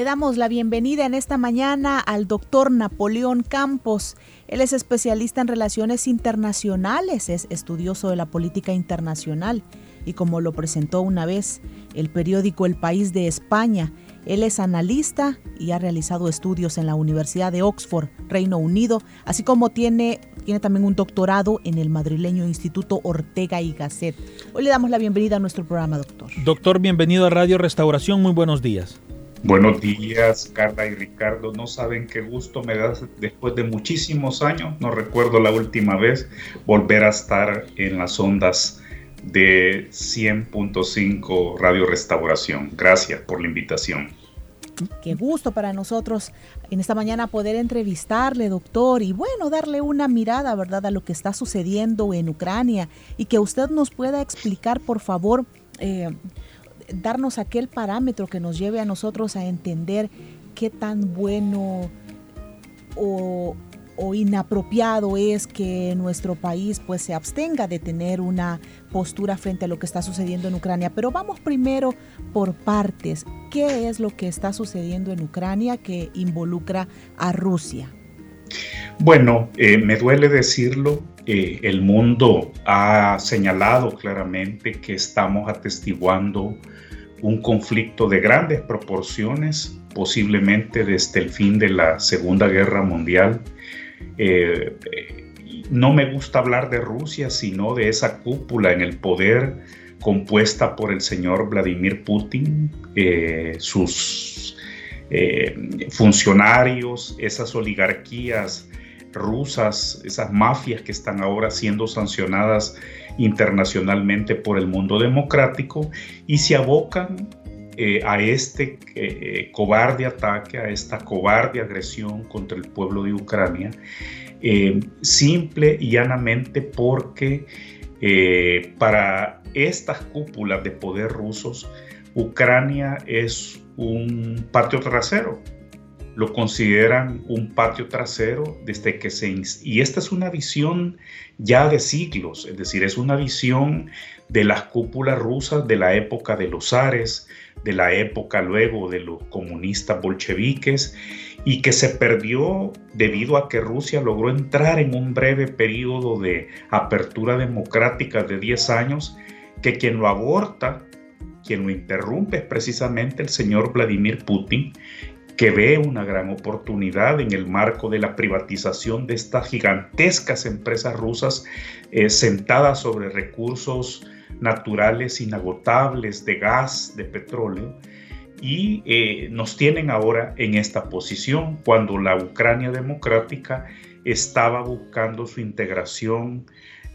Le damos la bienvenida en esta mañana al doctor Napoleón Campos. Él es especialista en relaciones internacionales, es estudioso de la política internacional y como lo presentó una vez el periódico El País de España, él es analista y ha realizado estudios en la Universidad de Oxford, Reino Unido, así como tiene, tiene también un doctorado en el madrileño Instituto Ortega y Gasset. Hoy le damos la bienvenida a nuestro programa, doctor. Doctor, bienvenido a Radio Restauración, muy buenos días. Buenos días, Carla y Ricardo. No saben qué gusto me da después de muchísimos años, no recuerdo la última vez, volver a estar en las ondas de 100.5 Radio Restauración. Gracias por la invitación. Qué gusto para nosotros en esta mañana poder entrevistarle, doctor, y bueno, darle una mirada, ¿verdad?, a lo que está sucediendo en Ucrania y que usted nos pueda explicar, por favor, eh, darnos aquel parámetro que nos lleve a nosotros a entender qué tan bueno o, inapropiado es que nuestro país pues se abstenga de tener una postura frente a lo que está sucediendo en Ucrania. Pero vamos primero por partes. ¿Qué es lo que está sucediendo en Ucrania que involucra a Rusia? Bueno, eh, me duele decirlo, el mundo ha señalado claramente que estamos atestiguando un conflicto de grandes proporciones, posiblemente desde el fin de la Segunda Guerra Mundial. Eh, no me gusta hablar de Rusia, sino de esa cúpula en el poder compuesta por el señor Vladimir Putin, eh, sus eh, funcionarios, esas oligarquías rusas, esas mafias que están ahora siendo sancionadas internacionalmente por el mundo democrático y se abocan eh, a este eh, cobarde ataque, a esta cobarde agresión contra el pueblo de Ucrania, eh, simple y llanamente porque para estas cúpulas de poder rusos, Ucrania es un patio trasero, lo consideran un patio trasero desde que se... Y esta es una visión ya de siglos, es decir, es una visión de las cúpulas rusas de la época de los zares, de la época luego de los comunistas bolcheviques, y que se perdió debido a que Rusia logró entrar en un breve periodo de apertura democrática de 10 años, que quien lo aborta, quien lo interrumpe es precisamente el señor Vladimir Putin, que ve una gran oportunidad en el marco de la privatización de estas gigantescas empresas rusas eh, sentadas sobre recursos naturales inagotables de gas, de petróleo, y eh, nos tienen ahora en esta posición cuando la Ucrania democrática estaba buscando su integración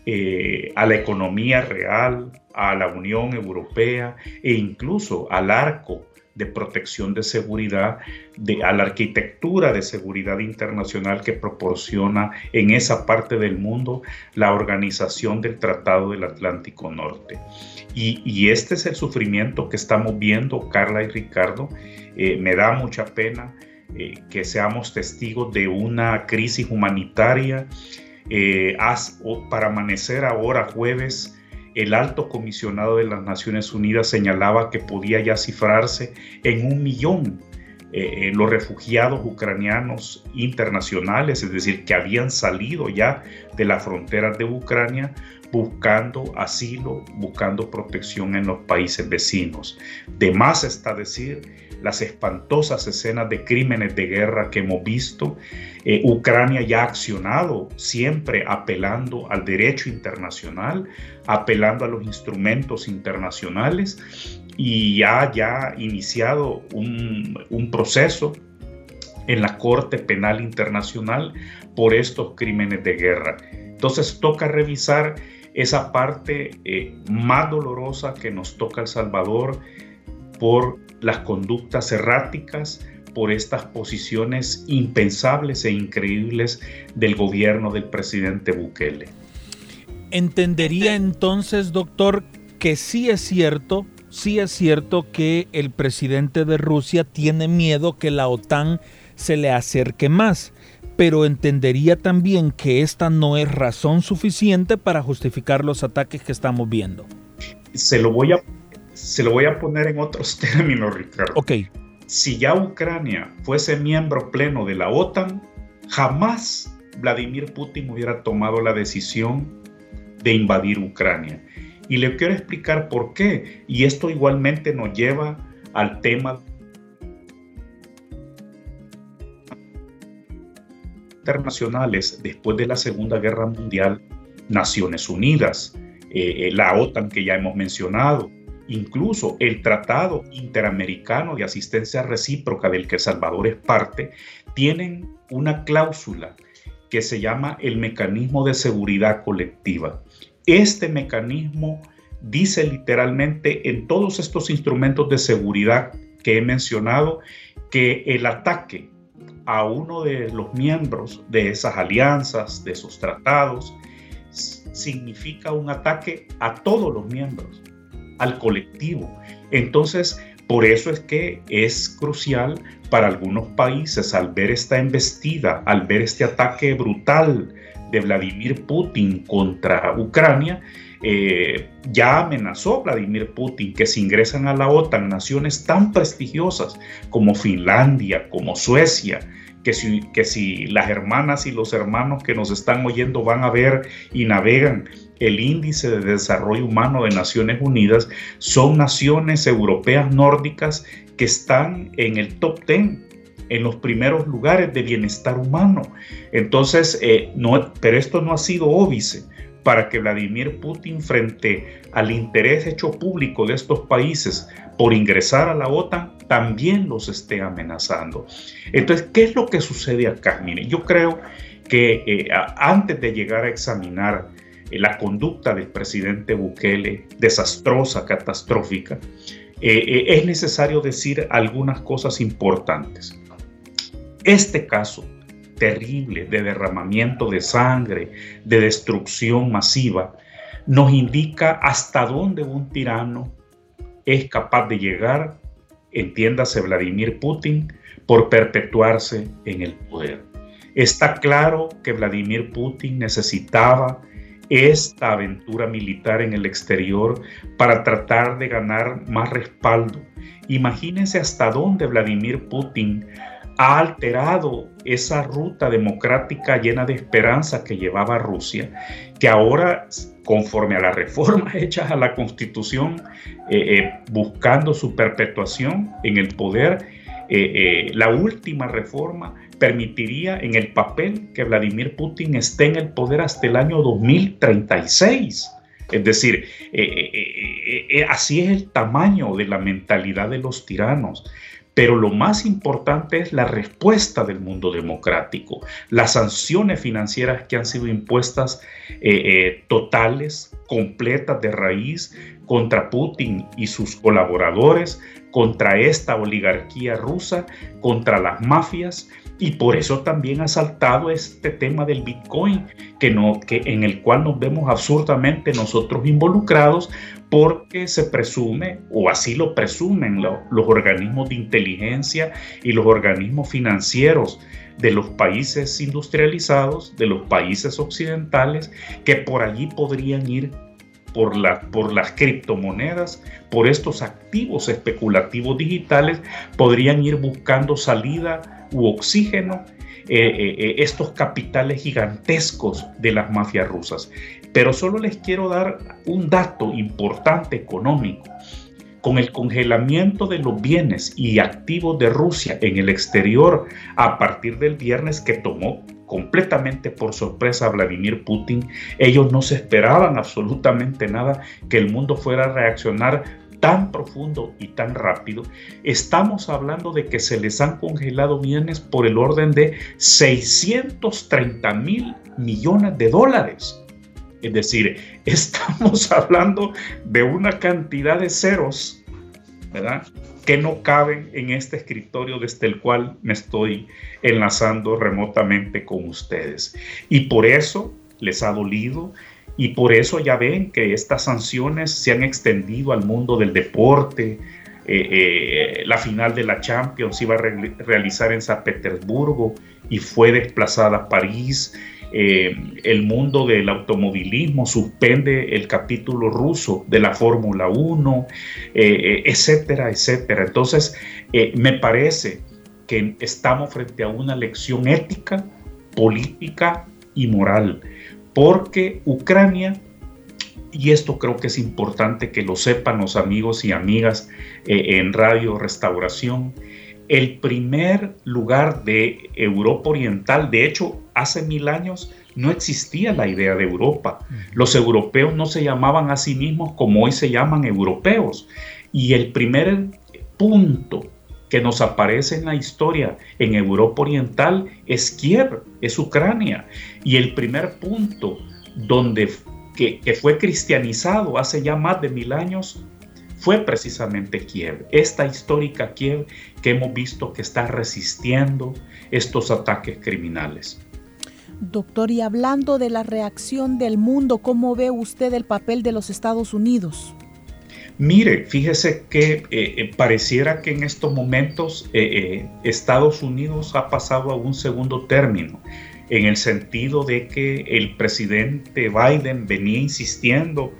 eh, a la economía real, a la Unión Europea e incluso al arco de protección de seguridad, de, a la arquitectura de seguridad internacional que proporciona en esa parte del mundo la organización del Tratado del Atlántico Norte. Y, este es el sufrimiento que estamos viendo, Carla y Ricardo. Eh, me da mucha pena eh, que seamos testigos de una crisis humanitaria. Eh, para amanecer ahora jueves el alto comisionado de las Naciones Unidas señalaba que podía ya cifrarse en un millón eh, eh, los refugiados ucranianos internacionales, es decir, que habían salido ya de las fronteras de Ucrania buscando asilo, buscando protección en los países vecinos. De más está decir las espantosas escenas de crímenes de guerra que hemos visto. Eh, Ucrania ya ha accionado, siempre apelando al derecho internacional, apelando a los instrumentos internacionales y ya ha iniciado un, un proceso en la Corte Penal Internacional por estos crímenes de guerra. Entonces toca revisar esa parte eh, más dolorosa que nos toca El Salvador, por las conductas erráticas, por estas posiciones impensables e increíbles del gobierno del presidente Bukele. Entendería entonces, doctor, que sí es cierto, sí es cierto que el presidente de Rusia tiene miedo que la OTAN se le acerque más, pero entendería también que esta no es razón suficiente para justificar los ataques que estamos viendo. Se lo voy a, se lo voy a poner en otros términos, Ricardo. Ok. Si ya Ucrania fuese miembro pleno de la OTAN, jamás Vladimir Putin hubiera tomado la decisión de invadir Ucrania. Y le quiero explicar por qué. Y esto igualmente nos lleva al tema internacionales después de la Segunda Guerra Mundial, Naciones Unidas, eh, eh, la OTAN que ya hemos mencionado, incluso el Tratado Interamericano de Asistencia Recíproca del que El Salvador es parte, tienen una cláusula que se llama el mecanismo de seguridad colectiva. Este mecanismo dice literalmente en todos estos instrumentos de seguridad que he mencionado que el ataque a uno de los miembros de esas alianzas, de esos tratados, significa un ataque a todos los miembros, al colectivo. Entonces, por eso es que es crucial para algunos países al ver esta embestida, al ver este ataque brutal de Vladimir Putin contra Ucrania, eh, ya amenazó Vladimir Putin que si ingresan a la OTAN naciones tan prestigiosas como Finlandia, como Suecia, que si, que si las hermanas y los hermanos que nos están oyendo van a ver y navegan el índice de desarrollo humano de Naciones Unidas, son naciones europeas nórdicas que están en el top 10 en los primeros lugares de bienestar humano. Entonces, eh, pero esto no ha sido óbice para que Vladimir Putin, frente al interés hecho público de estos países por ingresar a la OTAN, también los esté amenazando. Entonces, ¿qué es lo que sucede acá? Mire, yo creo que eh, antes de llegar a examinar eh, la conducta del presidente Bukele, desastrosa, catastrófica, es necesario decir algunas cosas importantes. Este caso terrible de derramamiento de sangre, de destrucción masiva, nos indica hasta dónde un tirano es capaz de llegar, entiéndase Vladimir Putin, por perpetuarse en el poder. Está claro que Vladimir Putin necesitaba esta aventura militar en el exterior para tratar de ganar más respaldo. Imagínense hasta dónde Vladimir Putin ha alterado esa ruta democrática llena de esperanza que llevaba Rusia, que ahora, conforme a las reformas hechas a la constitución, eh, eh, buscando su perpetuación en el poder, eh, la última reforma permitiría en el papel que Vladimir Putin esté en el poder hasta el año 2036. Es decir, así es el tamaño de la mentalidad de los tiranos. Pero lo más importante es la respuesta del mundo democrático, las sanciones financieras que han sido impuestas eh, eh, totales, completas de raíz contra Putin y sus colaboradores, contra esta oligarquía rusa, contra las mafias y por eso también ha saltado este tema del Bitcoin, que no, que, en el cual nos vemos absurdamente nosotros involucrados, porque se presume, o así lo presumen los organismos de inteligencia y los organismos financieros de los países industrializados, de los países occidentales, que por allí podrían ir por, la, por las criptomonedas, por estos activos especulativos digitales, podrían ir buscando salida u oxígeno eh, eh, eh, estos capitales gigantescos de las mafias rusas. Pero solo les quiero dar un dato importante económico. Con el congelamiento de los bienes y activos de Rusia en el exterior a partir del viernes que tomó completamente por sorpresa a Vladimir Putin, ellos no se esperaban absolutamente nada que el mundo fuera a reaccionar tan profundo y tan rápido, estamos hablando de que se les han congelado bienes por el orden de 630 mil millones de dólares. Es decir, estamos hablando de una cantidad de ceros ¿verdad? Que no caben en este escritorio desde el cual me estoy enlazando remotamente con ustedes. Y por eso les ha dolido y por eso ya ven que estas sanciones se han extendido al mundo del deporte. Eh, eh, la final de la Champions iba a realizar en San Petersburgo y fue desplazada a París. Eh, el mundo del automovilismo suspende el capítulo ruso de la Fórmula 1, etcétera, etcétera. Entonces, me parece que estamos frente a una lección ética, política y moral porque Ucrania, y esto creo que es importante que lo sepan los amigos y amigas eh, en Radio Restauración, el primer lugar de Europa Oriental, de hecho, hace mil años no existía la idea de Europa. Los europeos no se llamaban a sí mismos como hoy se llaman europeos. Y el primer punto que nos aparece en la historia en Europa Oriental es Kiev, es Ucrania. Y el primer punto donde que, fue cristianizado hace ya más de mil años fue precisamente Kiev, esta histórica Kiev que hemos visto que está resistiendo estos ataques criminales. Doctor, y hablando de la reacción del mundo, ¿cómo ve usted el papel de los Estados Unidos? Mire, fíjese que eh, eh, pareciera que en estos momentos eh, Estados Unidos ha pasado a un segundo término, en el sentido de que el presidente Biden venía insistiendo,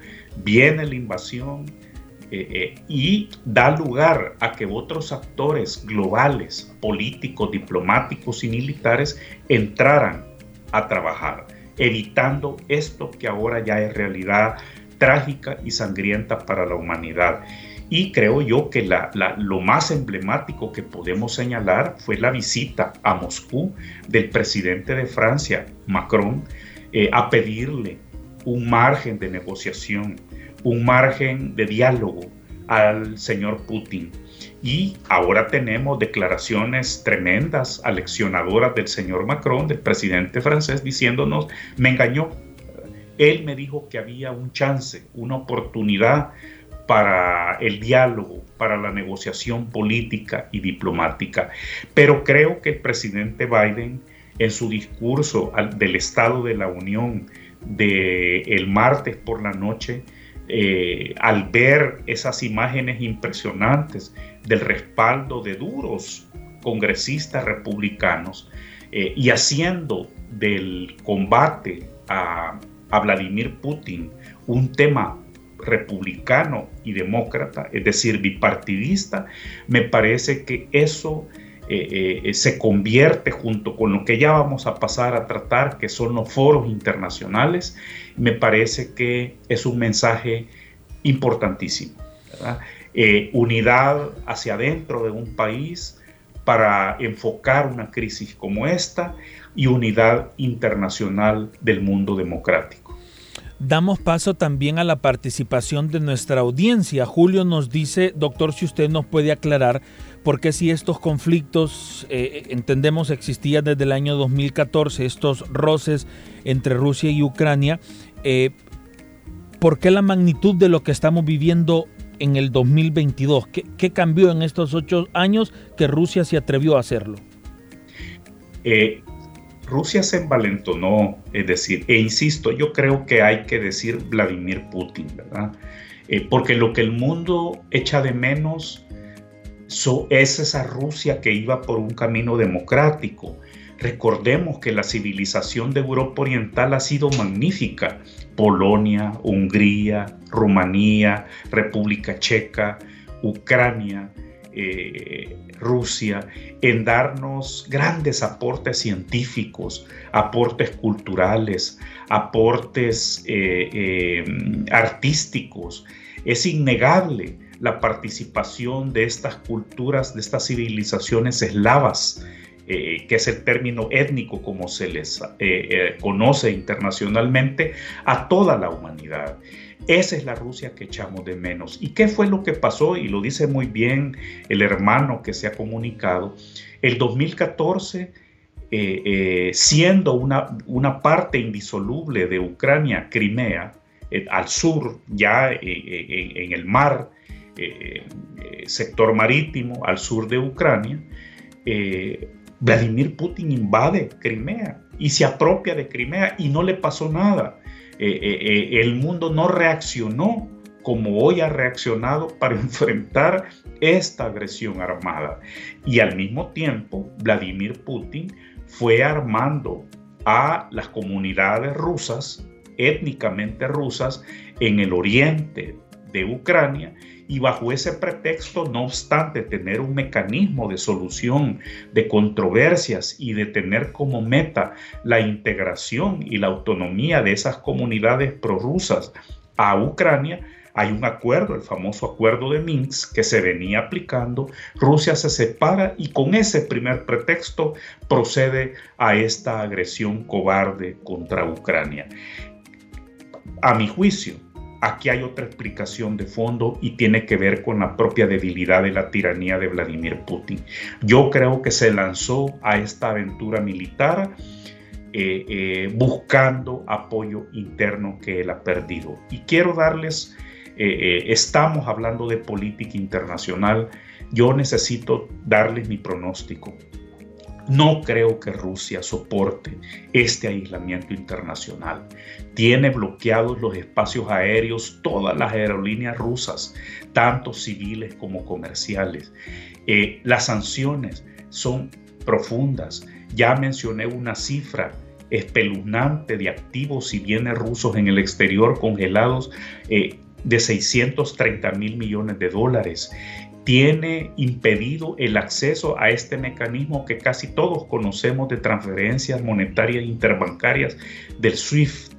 viene la invasión y da lugar a que otros actores globales, políticos, diplomáticos y militares entraran a trabajar, evitando esto que ahora ya es realidad trágica y sangrienta para la humanidad. Y creo yo que lo más emblemático que podemos señalar fue la visita a Moscú del presidente de Francia, Macron, eh, a pedirle un margen de negociación, un margen de diálogo al señor Putin. Y ahora tenemos declaraciones tremendas, aleccionadoras del señor Macron, del presidente francés, diciéndonos, me engañó, él me dijo que había un chance, una oportunidad para el diálogo, para la negociación política y diplomática. Pero creo que el presidente Biden, en su discurso del Estado de la Unión de el martes por la noche, eh, al ver esas imágenes impresionantes del respaldo de duros congresistas republicanos eh, y haciendo del combate a a Vladimir Putin un tema republicano y demócrata, es decir, bipartidista, me parece que eso eh, eh, se convierte junto con lo que ya vamos a pasar a tratar, que son los foros internacionales, me parece que es un mensaje importantísimo. Eh, unidad hacia adentro de un país para enfocar una crisis como esta y unidad internacional del mundo democrático. Damos paso también a la participación de nuestra audiencia. Julio nos dice, doctor, si usted nos puede aclarar por qué si estos conflictos, eh, entendemos, existían desde el año 2014, estos roces entre Rusia y Ucrania, eh, ¿por qué la magnitud de lo que estamos viviendo en el 2022? ¿Qué, cambió en estos ocho años que Rusia se atrevió a hacerlo? Eh, Rusia se envalentonó, es decir, e insisto, yo creo que hay que decir Vladimir Putin, ¿verdad? Eh, porque lo que el mundo echa de menos es esa Rusia que iba por un camino democrático. Recordemos que la civilización de Europa Oriental ha sido magnífica. Polonia, Hungría, Rumanía, República Checa, Ucrania, eh, Rusia en darnos grandes aportes científicos, aportes culturales, aportes eh, eh, artísticos. Es innegable la participación de estas culturas, de estas civilizaciones eslavas, que es el término étnico como se les conoce internacionalmente, a toda la humanidad. Esa es la Rusia que echamos de menos. ¿Y qué fue lo que pasó? Y lo dice muy bien el hermano que se ha comunicado. El 2014, eh, eh, siendo una, una, parte indisoluble de Ucrania, Crimea, eh, al sur, ya en el mar, sector marítimo al sur de Ucrania, Vladimir Putin invade Crimea y se apropia de Crimea y no le pasó nada. el mundo no reaccionó como hoy ha reaccionado para enfrentar esta agresión armada. Y al mismo tiempo, Vladimir Putin fue armando a las comunidades rusas, étnicamente rusas, en el oriente de Ucrania y bajo ese pretexto, no obstante tener un mecanismo de solución de controversias y de tener como meta la integración y la autonomía de esas comunidades prorrusas a Ucrania, hay un acuerdo, el famoso acuerdo de Minsk, que se venía aplicando. Rusia se separa y con ese primer pretexto procede a esta agresión cobarde contra Ucrania. A mi juicio, aquí hay otra explicación de fondo y tiene que ver con la propia debilidad de la tiranía de Vladimir Putin. Yo creo que se lanzó a esta aventura militar eh, eh, buscando apoyo interno que él ha perdido. Y quiero darles eh, estamos hablando de política internacional, yo necesito darles mi pronóstico. No creo que Rusia soporte este aislamiento internacional. Tiene bloqueados los espacios aéreos todas las aerolíneas rusas, tanto civiles como comerciales. Eh, las sanciones son profundas. Ya mencioné una cifra espeluznante de activos y bienes rusos en el exterior congelados de 630 mil millones de dólares. Tiene impedido el acceso a este mecanismo que casi todos conocemos de transferencias monetarias interbancarias del SWIFT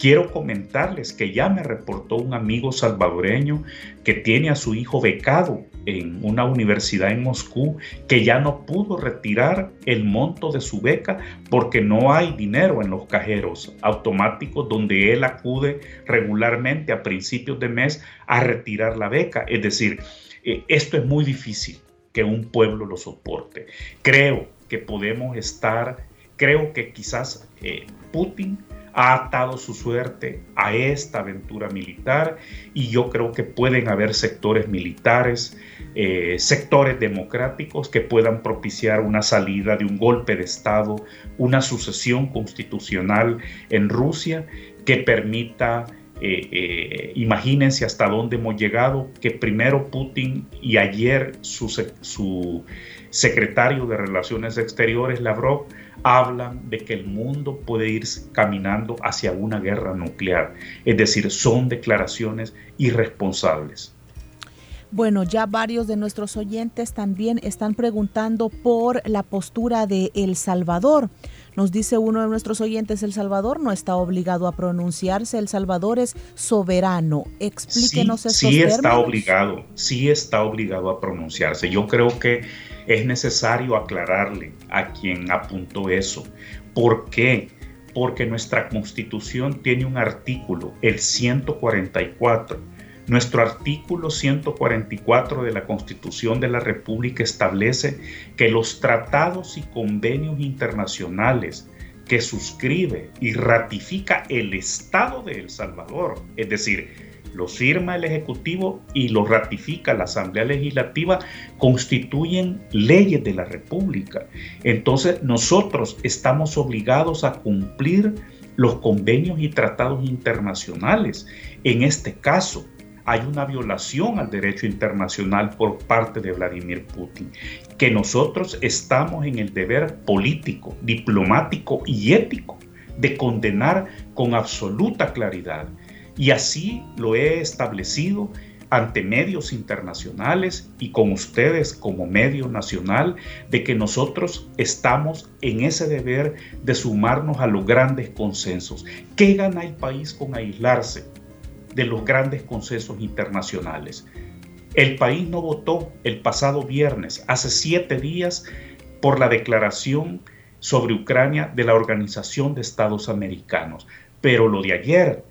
Quiero comentarles que ya me reportó un amigo salvadoreño que tiene a su hijo becado en una universidad en Moscú, que ya no pudo retirar el monto de su beca porque no hay dinero en los cajeros automáticos donde él acude regularmente a principios de mes a retirar la beca. Es decir, eh, esto es muy difícil que un pueblo lo soporte. Creo que podemos estar, creo que quizás eh, Putin ha atado su suerte a esta aventura militar y yo creo que pueden haber sectores militares, eh, sectores democráticos que puedan propiciar una salida de un golpe de Estado, una sucesión constitucional en Rusia que permita eh, eh, imagínense hasta dónde hemos llegado, que primero Putin y ayer su, su secretario de Relaciones Exteriores, Lavrov, hablan de que el mundo puede ir caminando hacia una guerra nuclear. Es decir, son declaraciones irresponsables. Bueno, ya varios de nuestros oyentes también están preguntando por la postura de El Salvador. Nos dice uno de nuestros oyentes, El Salvador no está obligado a pronunciarse, El Salvador es soberano. Explíquenos sí, Sí está obligado, sí está obligado a pronunciarse. Yo creo que es necesario aclararle a quien apuntó eso. ¿Por qué? Porque nuestra constitución tiene un artículo, el 144. Nuestro artículo 144 de la Constitución de la República establece que los tratados y convenios internacionales que suscribe y ratifica el Estado de El Salvador, es decir, los firma el Ejecutivo y los ratifica la Asamblea Legislativa, constituyen leyes de la República. Entonces nosotros estamos obligados a cumplir los convenios y tratados internacionales. En este caso, hay una violación al derecho internacional por parte de Vladimir Putin, que nosotros estamos en el deber político, diplomático y ético de condenar con absoluta claridad y así lo he establecido ante medios internacionales y con ustedes como medio nacional de que nosotros estamos en ese deber de sumarnos a los grandes consensos. ¿Qué gana el país con aislarse de los grandes consensos internacionales? El país no votó el pasado viernes, hace siete días, por la declaración sobre Ucrania de la Organización de Estados Americanos. Pero lo de ayer,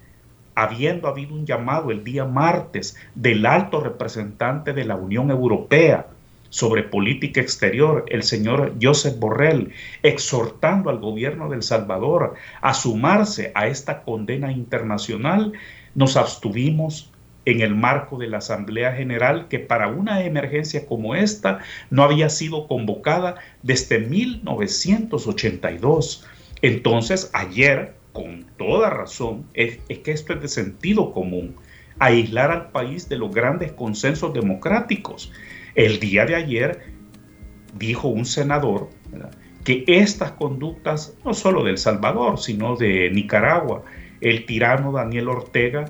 habiendo habido un llamado el día martes del alto representante de la Unión Europea sobre política exterior, el señor Josep Borrell, exhortando al gobierno de El Salvador a sumarse a esta condena internacional, nos abstuvimos en el marco de la Asamblea General que para una emergencia como esta no había sido convocada desde 1982. Entonces, ayer, con toda razón, es, que esto es de sentido común, aislar al país de los grandes consensos democráticos. El día de ayer dijo un senador que estas conductas, no solo de El Salvador, sino de Nicaragua, el tirano Daniel Ortega,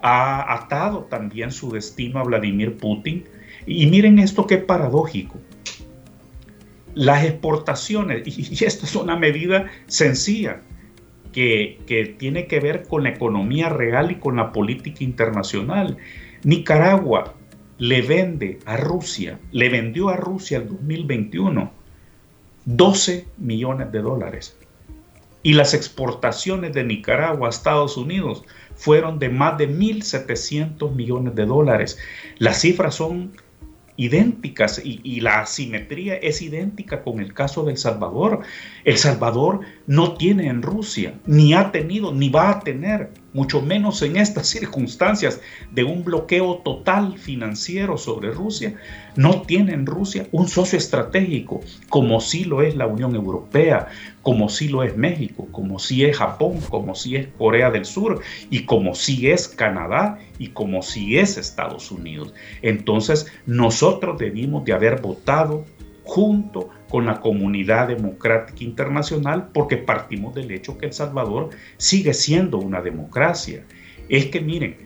ha atado también su destino a Vladimir Putin. Y miren esto qué paradójico. Las exportaciones, y esta es una medida sencilla, que, tiene que ver con la economía real y con la política internacional. Nicaragua le vende a Rusia, le vendió a Rusia el 2021 12 millones de dólares. Y las exportaciones de Nicaragua a Estados Unidos fueron de más de 1.700 millones de dólares. Las cifras son idénticas y, la asimetría es idéntica con el caso de El Salvador. El Salvador no tiene en Rusia, ni ha tenido, ni va a tener, mucho menos en estas circunstancias de un bloqueo total financiero sobre Rusia, no tiene en Rusia un socio estratégico, como sí lo es la Unión Europea, como sí lo es México, como sí es Japón, como sí es Corea del Sur y como sí es Canadá y como sí es Estados Unidos. Entonces, nosotros debimos de haber votado junto con la comunidad democrática internacional porque partimos del hecho que El Salvador sigue siendo una democracia. Es que miren,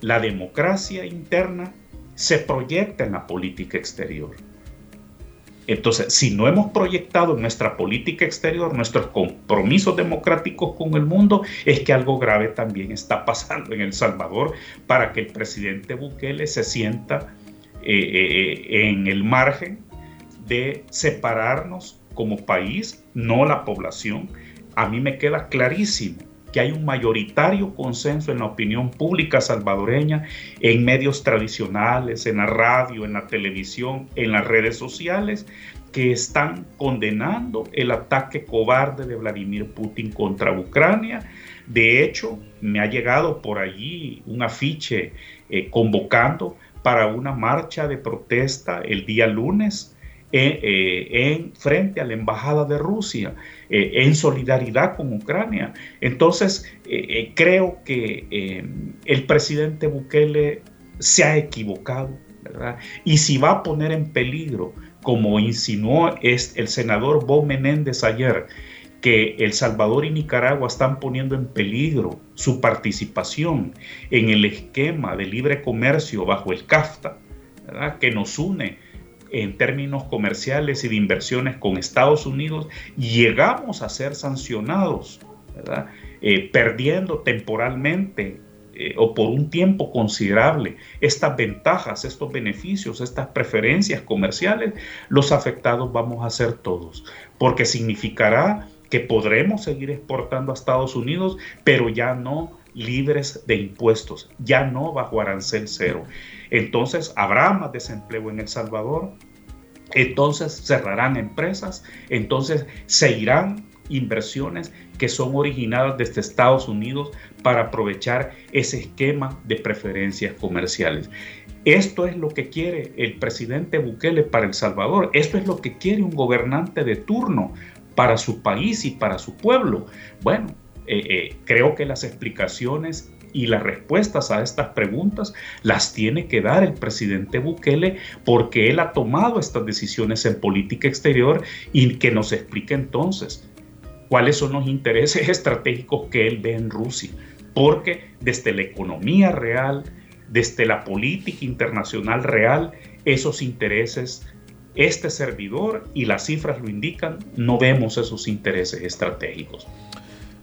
la democracia interna se proyecta en la política exterior. Entonces, si no hemos proyectado en nuestra política exterior nuestros compromisos democráticos con el mundo, es que algo grave también está pasando en El Salvador para que el presidente Bukele se sienta eh, eh, en el margen de separarnos como país, no la población. A mí me queda clarísimo que hay un mayoritario consenso en la opinión pública salvadoreña, en medios tradicionales, en la radio, en la televisión, en las redes sociales, que están condenando el ataque cobarde de Vladimir Putin contra Ucrania. De hecho, me ha llegado por allí un afiche eh, convocando para una marcha de protesta el día lunes eh, eh, en, frente a la embajada de Rusia, eh, en solidaridad con Ucrania. Entonces, creo que el presidente Bukele se ha equivocado, ¿verdad? Y si va a poner en peligro, como insinuó el senador Bob Menéndez ayer, que El Salvador y Nicaragua están poniendo en peligro su participación en el esquema de libre comercio bajo el CAFTA, ¿verdad? que nos une en términos comerciales y de inversiones con Estados Unidos, llegamos a ser sancionados, eh, perdiendo temporalmente eh, o por un tiempo considerable estas ventajas, estos beneficios, estas preferencias comerciales, los afectados vamos a ser todos, porque significará que podremos seguir exportando a Estados Unidos, pero ya no libres de impuestos, ya no bajo arancel cero. Entonces habrá más desempleo en El Salvador, entonces cerrarán empresas, entonces se irán inversiones que son originadas desde Estados Unidos para aprovechar ese esquema de preferencias comerciales. Esto es lo que quiere el presidente Bukele para El Salvador, esto es lo que quiere un gobernante de turno para su país y para su pueblo. Bueno, eh, eh, creo que las explicaciones y las respuestas a estas preguntas las tiene que dar el presidente Bukele porque él ha tomado estas decisiones en política exterior y que nos explique entonces cuáles son los intereses estratégicos que él ve en Rusia. Porque desde la economía real, desde la política internacional real, esos intereses este servidor, y las cifras lo indican, no vemos esos intereses estratégicos.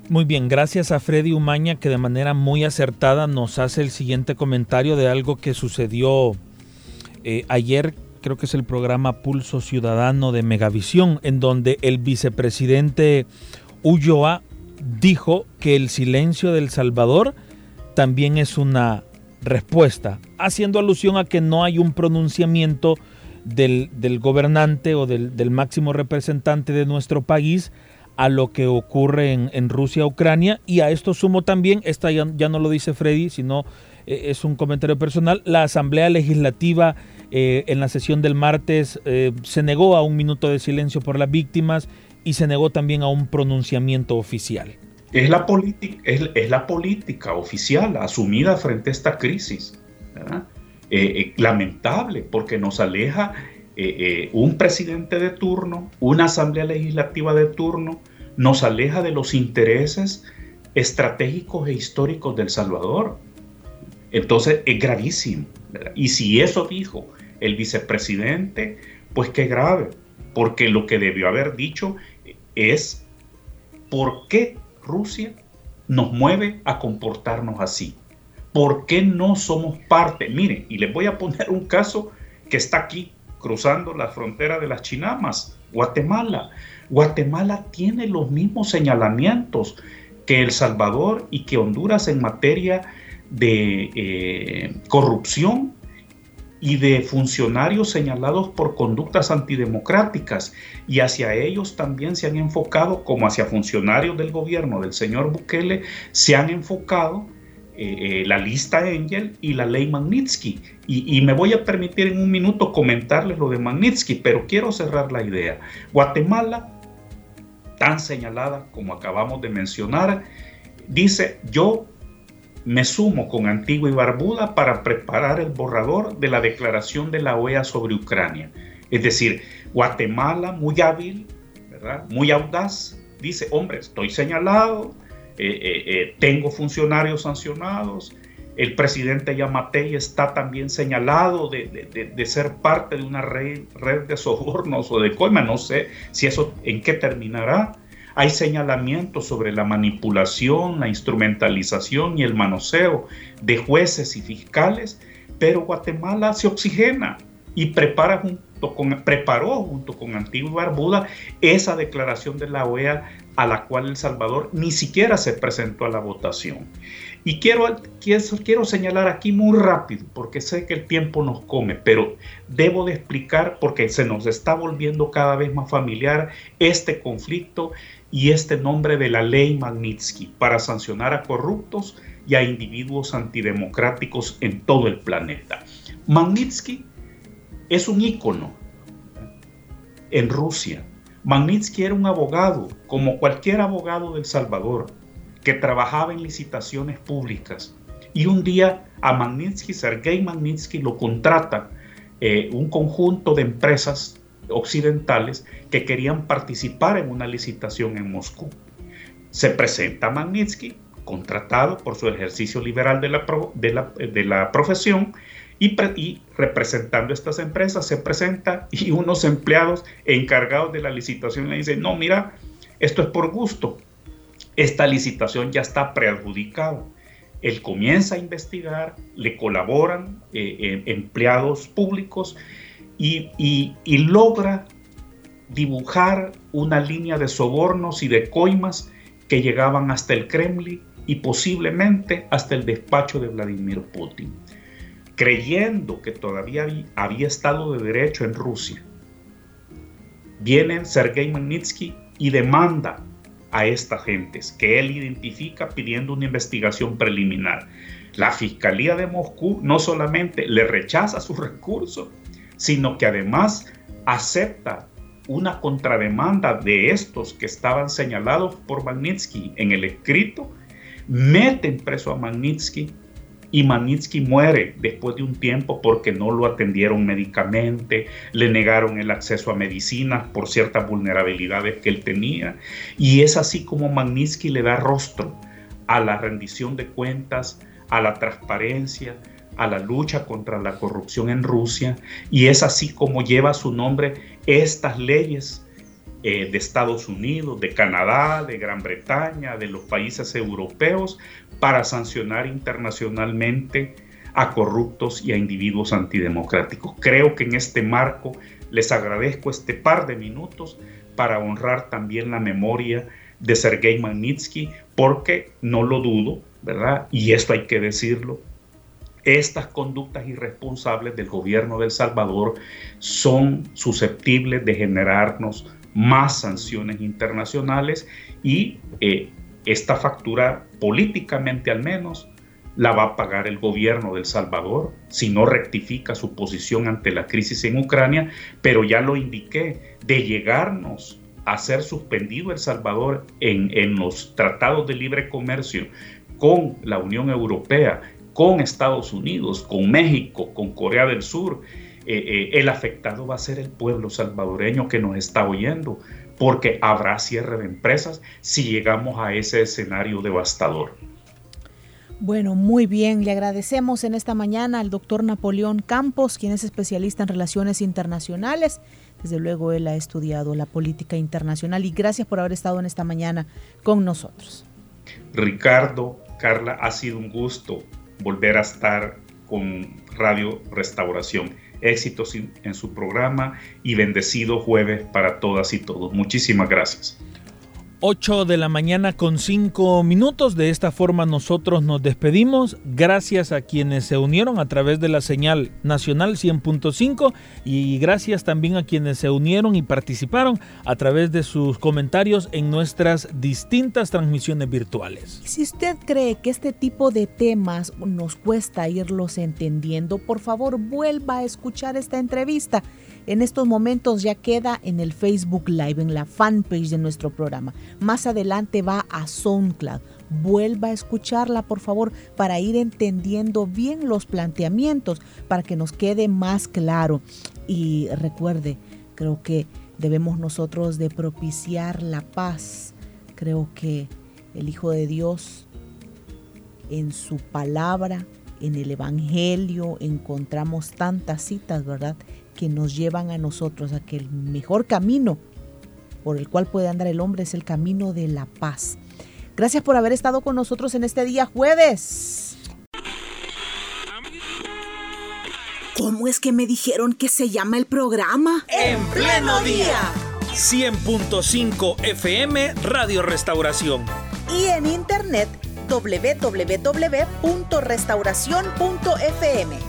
Muy bien, gracias a Freddy Umaña que de manera muy acertada nos hace el siguiente comentario de algo que sucedió eh, ayer, creo que es el programa Pulso Ciudadano de Megavisión, en donde el vicepresidente Ulloa dijo que el silencio del Salvador también es una respuesta, haciendo alusión a que no hay un pronunciamiento del, gobernante o del, del máximo representante de nuestro país a lo que ocurre en, Rusia, Ucrania. Y a esto sumo también, esta ya, no lo dice Freddy, sino es un comentario personal, la Asamblea Legislativa en la sesión del martes se negó a un minuto de silencio por las víctimas y se negó también a un pronunciamiento oficial. Es la, es, la política oficial asumida frente a esta crisis. lamentable porque nos aleja un presidente de turno, una asamblea legislativa de turno, nos aleja de los intereses estratégicos e históricos del Salvador. Entonces es gravísimo. Y si eso dijo el vicepresidente, pues qué grave, porque lo que debió haber dicho es por qué Rusia nos mueve a comportarnos así. ¿Por qué no somos parte? Miren, y les voy a poner un caso que está aquí, cruzando la frontera de las Chinamas, Guatemala. Guatemala tiene los mismos señalamientos que El Salvador y que Honduras en materia de eh, corrupción y de funcionarios señalados por conductas antidemocráticas y hacia ellos también se han enfocado, como hacia funcionarios del gobierno del señor Bukele, se han enfocado eh, eh, la lista Engel y la ley Magnitsky. Y, y, me voy a permitir en un minuto comentarles lo de Magnitsky, pero quiero cerrar la idea. Guatemala tan señalada como acabamos de mencionar, dice, yo me sumo con Antigua y Barbuda para preparar el borrador de la declaración de la OEA sobre Ucrania. Es decir, Guatemala, muy hábil, ¿verdad? muy audaz, dice, hombre, estoy señalado, eh, eh, eh, tengo funcionarios sancionados, el presidente Yamatei está también señalado de, ser parte de una red, de sobornos o de coima. No sé si eso en qué terminará. Hay señalamientos sobre la manipulación, la instrumentalización y el manoseo de jueces y fiscales, pero Guatemala se oxigena y prepara preparó junto con Antigua Barbuda esa declaración de la OEA a la cual El Salvador ni siquiera se presentó a la votación. Y quiero, quiero, señalar aquí muy rápido, porque sé que el tiempo nos come, pero debo de explicar, porque se nos está volviendo cada vez más familiar este conflicto y este nombre de la ley Magnitsky para sancionar a corruptos y a individuos antidemocráticos en todo el planeta. Magnitsky es un ícono en Rusia Magnitsky era un abogado, como cualquier abogado del Salvador, que trabajaba en licitaciones públicas. Y un día a Magnitsky, Sergei Magnitsky, lo contrata eh, un conjunto de empresas occidentales que querían participar en una licitación en Moscú. Se presenta Magnitsky, contratado por su ejercicio liberal de la, de la profesión, y, representando estas empresas se presenta y unos empleados encargados de la licitación le dicen, no, mira, esto es por gusto, esta licitación ya está preadjudicada. Él comienza a investigar, le colaboran eh, eh, empleados públicos y, y logra dibujar una línea de sobornos y de coimas que llegaban hasta el Kremlin y posiblemente hasta el despacho de Vladimir Putin creyendo que todavía había Estado de Derecho en Rusia, viene Sergei Magnitsky y demanda a estas gentes que él identifica pidiendo una investigación preliminar. La Fiscalía de Moscú no solamente le rechaza su recurso, sino que además acepta una contrademanda de estos que estaban señalados por Magnitsky en el escrito, meten preso a Magnitsky y Magnitsky muere después de un tiempo porque no lo atendieron médicamente, le negaron el acceso a medicinas por ciertas vulnerabilidades que él tenía. Y es así como Magnitsky le da rostro a la rendición de cuentas, a la transparencia, a la lucha contra la corrupción en Rusia. Y es así como lleva su nombre estas leyes eh, de Estados Unidos, de Canadá, de Gran Bretaña, de los países europeos, para sancionar internacionalmente a corruptos y a individuos antidemocráticos. Creo que en este marco les agradezco este par de minutos para honrar también la memoria de Sergei Magnitsky, porque no lo dudo, ¿verdad? Y esto hay que decirlo, estas conductas irresponsables del gobierno de El Salvador son susceptibles de generarnos más sanciones internacionales y eh, esta factura políticamente al menos la va a pagar el gobierno del Salvador si no rectifica su posición ante la crisis en Ucrania, pero ya lo indiqué, de llegarnos a ser suspendido El Salvador en, en los tratados de libre comercio con la Unión Europea, con Estados Unidos, con México, con Corea del Sur, eh, eh, el afectado va a ser el pueblo salvadoreño que nos está oyendo, porque habrá cierre de empresas si llegamos a ese escenario devastador. Bueno, muy bien. Le agradecemos en esta mañana al doctor Napoleón Campos, quien es especialista en relaciones internacionales. Desde luego, él ha estudiado la política internacional y gracias por haber estado en esta mañana con nosotros. Ricardo, Carla, ha sido un gusto volver a estar con Radio Restauración. Éxitos en su programa y bendecido jueves para todas y todos. Muchísimas gracias. 8 de la mañana con 5 minutos. De esta forma nosotros nos despedimos. Gracias a quienes se unieron a través de la señal nacional 100.5 y gracias también a quienes se unieron y participaron a través de sus comentarios en nuestras distintas transmisiones virtuales. Si usted cree que este tipo de temas nos cuesta irlos entendiendo, por favor vuelva a escuchar esta entrevista en estos momentos ya queda en el Facebook Live, en la fanpage de nuestro programa. Más adelante va a SoundCloud. Vuelva a escucharla, por favor, para ir entendiendo bien los planteamientos, para que nos quede más claro. Y recuerde, creo que debemos nosotros de propiciar la paz. Creo que el Hijo de Dios en su palabra, en el Evangelio, encontramos tantas citas, ¿verdad? Que nos llevan a nosotros a que el mejor camino por el cual puede andar el hombre es el camino de la paz. Gracias por haber estado con nosotros en este día jueves. ¿Cómo es que me dijeron que se llama el programa? En pleno día. 100.5 FM Radio Restauración. Y en internet www.restauración.fm